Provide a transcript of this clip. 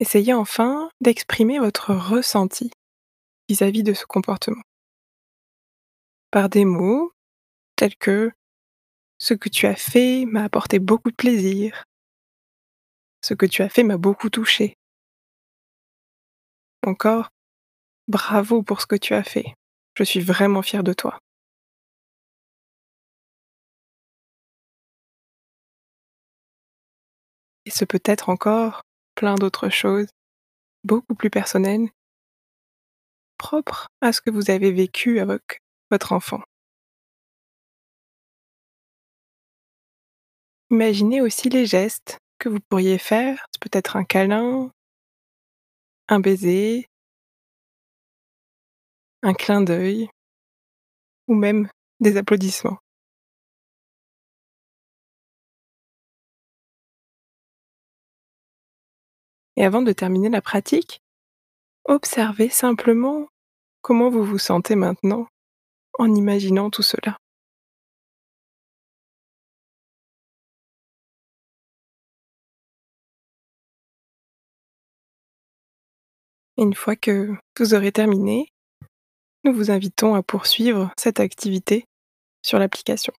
Essayez enfin d'exprimer votre ressenti vis-à-vis de ce comportement. Par des mots tels que «ce que tu as fait m'a apporté beaucoup de plaisir», «ce que tu as fait m'a beaucoup touché» encore «bravo pour ce que tu as fait, je suis vraiment fier de toi». Et ce peut être encore plein d'autres choses, beaucoup plus personnelles propres à ce que vous avez vécu avec votre enfant. Imaginez aussi les gestes que vous pourriez faire, peut-être un câlin un baiser un clin d'œil ou même des applaudissements. Et avant de terminer la pratique, observez simplement comment vous vous sentez maintenant en imaginant tout cela. Une fois que vous aurez terminé, nous vous invitons à poursuivre cette activité sur l'application.